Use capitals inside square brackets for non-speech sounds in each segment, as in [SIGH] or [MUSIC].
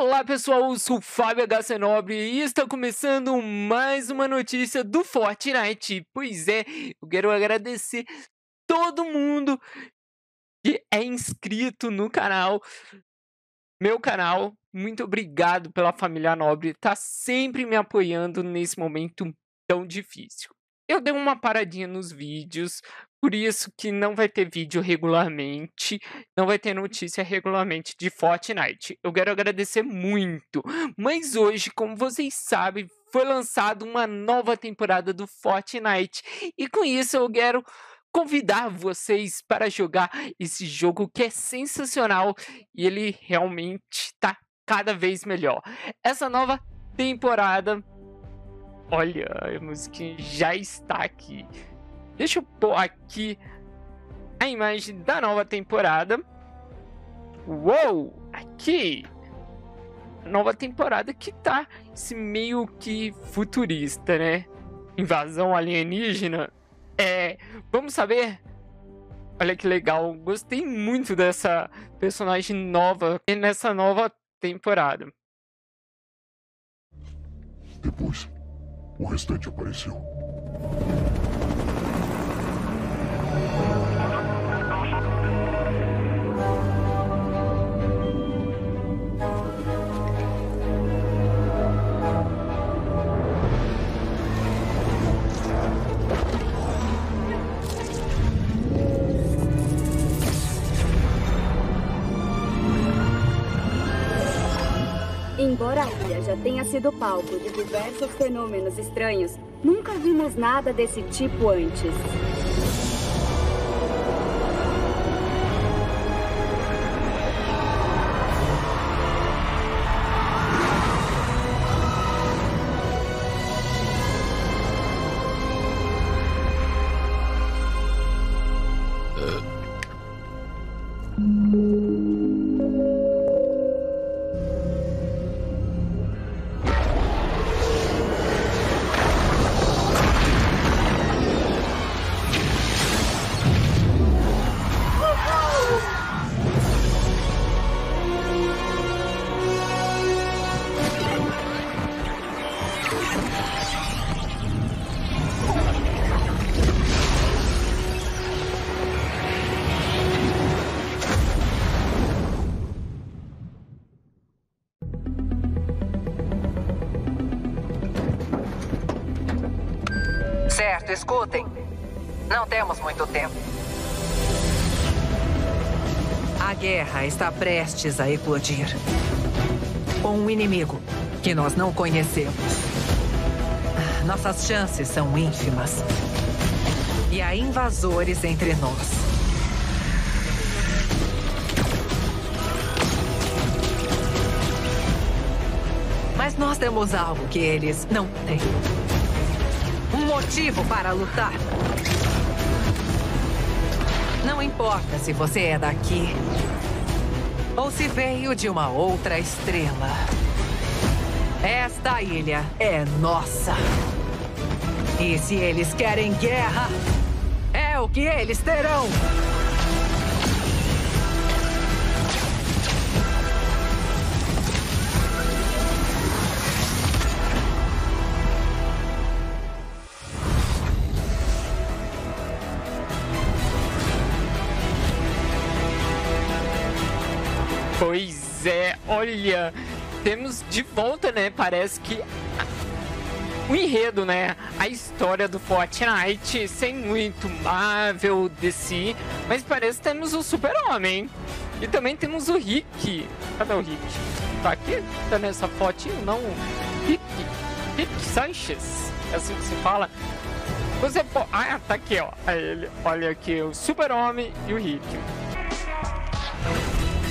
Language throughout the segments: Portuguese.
Olá pessoal, eu sou o Fábio H. Nobre e está começando mais uma notícia do Fortnite. Pois é, eu quero agradecer todo mundo que é inscrito no canal, meu canal. Muito obrigado pela família Nobre, tá sempre me apoiando nesse momento tão difícil. Eu dei uma paradinha nos vídeos, por isso que não vai ter vídeo regularmente, não vai ter notícia regularmente de Fortnite. Eu quero agradecer muito. Mas hoje, como vocês sabem, foi lançada uma nova temporada do Fortnite. E com isso eu quero convidar vocês para jogar esse jogo que é sensacional e ele realmente está cada vez melhor. Essa nova temporada Olha, a música já está aqui. Deixa eu pôr aqui a imagem da nova temporada. Uou! Aqui! Nova temporada que tá esse meio que futurista, né? Invasão alienígena. É. Vamos saber? Olha que legal. Gostei muito dessa personagem nova nessa nova temporada. Depois, un estrecho pareció. Embora a ilha já tenha sido palco de diversos fenômenos estranhos, nunca vimos nada desse tipo antes. Escutem. Não temos muito tempo. A guerra está prestes a eclodir. Um inimigo que nós não conhecemos. Nossas chances são ínfimas. E há invasores entre nós. Mas nós temos algo que eles não têm motivo para lutar. Não importa se você é daqui ou se veio de uma outra estrela. Esta ilha é nossa. E se eles querem guerra, é o que eles terão. Olha, temos de volta, né? Parece que o enredo, né? A história do Fortnite, sem muito Marvel, DC, mas parece que temos o Super-Homem. E também temos o Rick. Cadê o Rick? Tá aqui? Tá nessa fotinho? Não. Rick. Rick Sanchez. É assim que se fala. Você pode. Ah, tá aqui, ó. Aí Olha aqui, o Super-Homem e o Rick.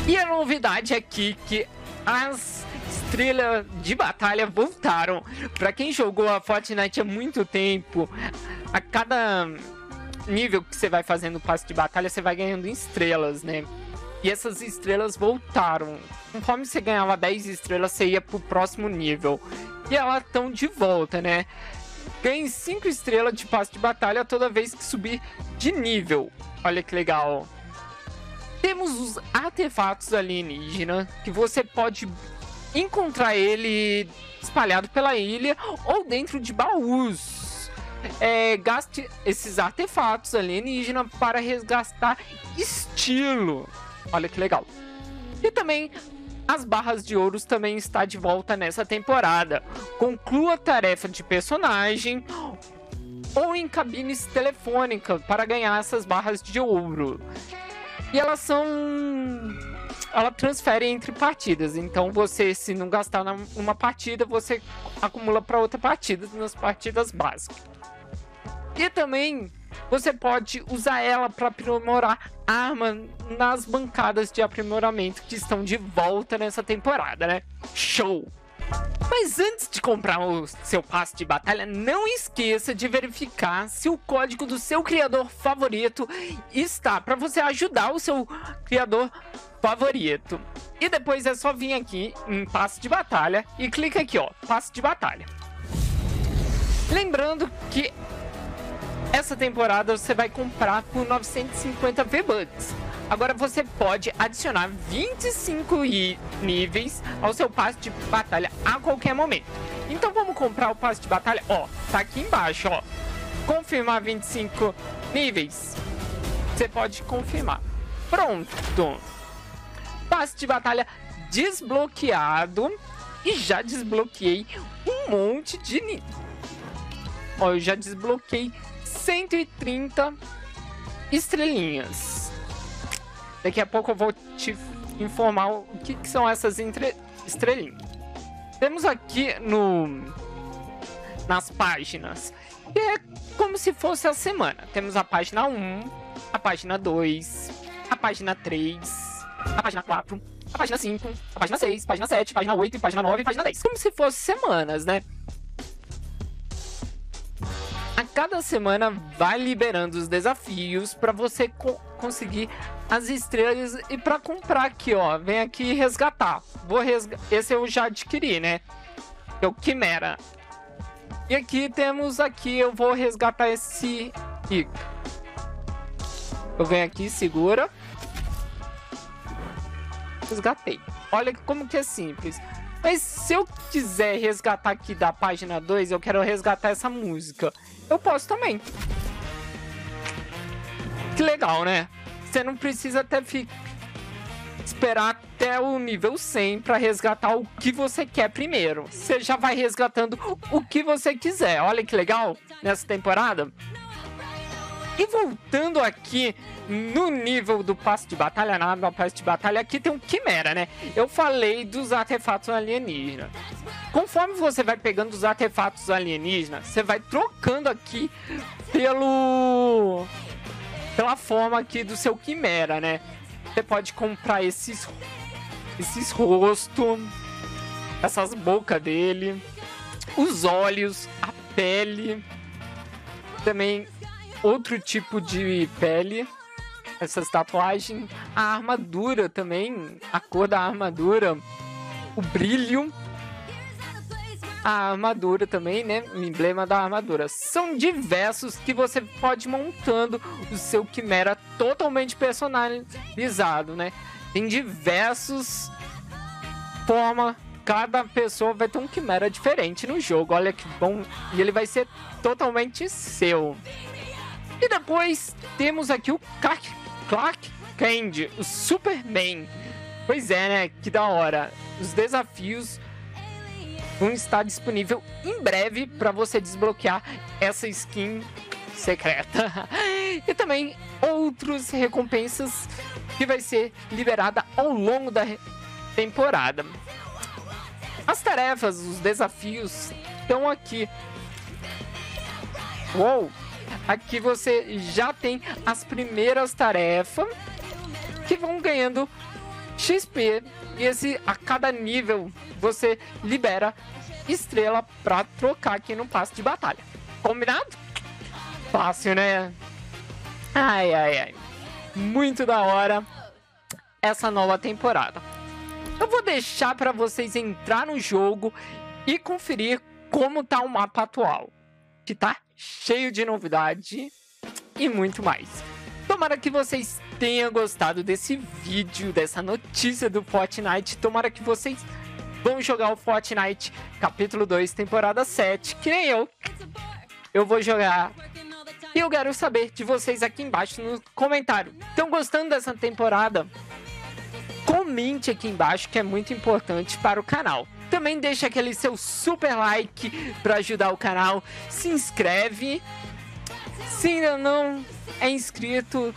E a novidade aqui que as estrelas de batalha voltaram. Para quem jogou a Fortnite há muito tempo, a cada nível que você vai fazendo o passe de batalha, você vai ganhando estrelas, né? E essas estrelas voltaram. Conforme você ganhava 10 estrelas, você ia pro próximo nível. E elas estão de volta, né? Ganhe 5 estrelas de passe de batalha toda vez que subir de nível. Olha que legal. Temos os artefatos alienígenas que você pode encontrar ele espalhado pela ilha ou dentro de baús. É, gaste esses artefatos alienígenas para resgatar estilo. Olha que legal. E também as barras de ouros também está de volta nessa temporada. Conclua a tarefa de personagem ou em cabines telefônicas para ganhar essas barras de ouro. E elas são ela transfere entre partidas. Então você, se não gastar numa partida, você acumula para outra partida nas partidas básicas. E também você pode usar ela para aprimorar arma nas bancadas de aprimoramento que estão de volta nessa temporada, né? Show! Mas antes de comprar o seu passe de batalha, não esqueça de verificar se o código do seu criador favorito está para você ajudar o seu criador favorito. E depois é só vir aqui em passe de batalha e clica aqui, ó, passe de batalha. Lembrando que essa temporada você vai comprar por 950 V-Bucks. Agora você pode adicionar 25 níveis ao seu passe de batalha a qualquer momento. Então vamos comprar o passe de batalha, ó, tá aqui embaixo, ó. Confirmar 25 níveis. Você pode confirmar. Pronto. Passe de batalha desbloqueado e já desbloqueei um monte de níveis. Ó, eu já desbloqueei 130 estrelinhas. Daqui a pouco eu vou te informar o que, que são essas entre... estrelinhas. Temos aqui no nas páginas. E é como se fosse a semana. Temos a página 1, a página 2, a página 3, a página 4, a página 5, a página 6, a página 7, a página 8, a página 9 e a página 10. Como se fosse semanas, né? A cada semana vai liberando os desafios para você conseguir as estrelas e para comprar aqui, ó, vem aqui resgatar. Vou resga esse eu já adquiri, né? É o Quimera. E aqui temos aqui, eu vou resgatar esse Eu venho aqui, segura. Resgatei. Olha como que é simples. Mas se eu quiser resgatar aqui da página 2, eu quero resgatar essa música eu posso também. Que legal, né? Você não precisa até esperar até o nível 100 para resgatar o que você quer primeiro. Você já vai resgatando o que você quiser. Olha que legal nessa temporada. E voltando aqui no nível do passe de batalha, nada passe de batalha, aqui tem um Quimera, né? Eu falei dos artefatos alienígenas. Conforme você vai pegando os artefatos alienígenas, você vai trocando aqui pelo pela forma aqui do seu quimera, né? Você pode comprar esses esses rostos, essas bocas dele, os olhos, a pele, também outro tipo de pele, essas tatuagens, a armadura também, a cor da armadura, o brilho a armadura também, né? O emblema da armadura. São diversos que você pode montando o seu Quimera totalmente personalizado, né? Tem diversos forma cada pessoa vai ter um Quimera diferente no jogo. Olha que bom. E ele vai ser totalmente seu. E depois temos aqui o Clark, Clark Kent, o Superman. Pois é, né? Que da hora. Os desafios vão estar disponível em breve para você desbloquear essa skin secreta. [LAUGHS] e também outras recompensas que vai ser liberada ao longo da temporada. As tarefas, os desafios estão aqui. Uou! Aqui você já tem as primeiras tarefas que vão ganhando XP e esse a cada nível você libera estrela para trocar aqui no passe de batalha. Combinado? Fácil, né? Ai, ai, ai. Muito da hora essa nova temporada. Eu vou deixar para vocês entrar no jogo e conferir como tá o mapa atual, que tá cheio de novidade e muito mais. Tomara que vocês tenham gostado desse vídeo, dessa notícia do Fortnite. Tomara que vocês vão jogar o Fortnite capítulo 2, temporada 7, que nem eu. Eu vou jogar. E eu quero saber de vocês aqui embaixo no comentário. Estão gostando dessa temporada? Comente aqui embaixo que é muito importante para o canal. Também deixa aquele seu super like para ajudar o canal. Se inscreve. Se ainda não é inscrito,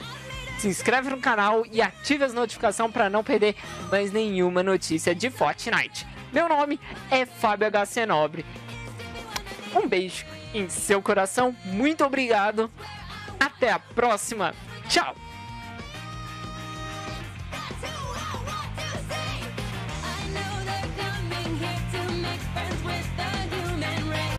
se inscreve no canal e ative as notificações para não perder mais nenhuma notícia de Fortnite. Meu nome é Fábio HC Nobre. Um beijo em seu coração, muito obrigado. Até a próxima. Tchau.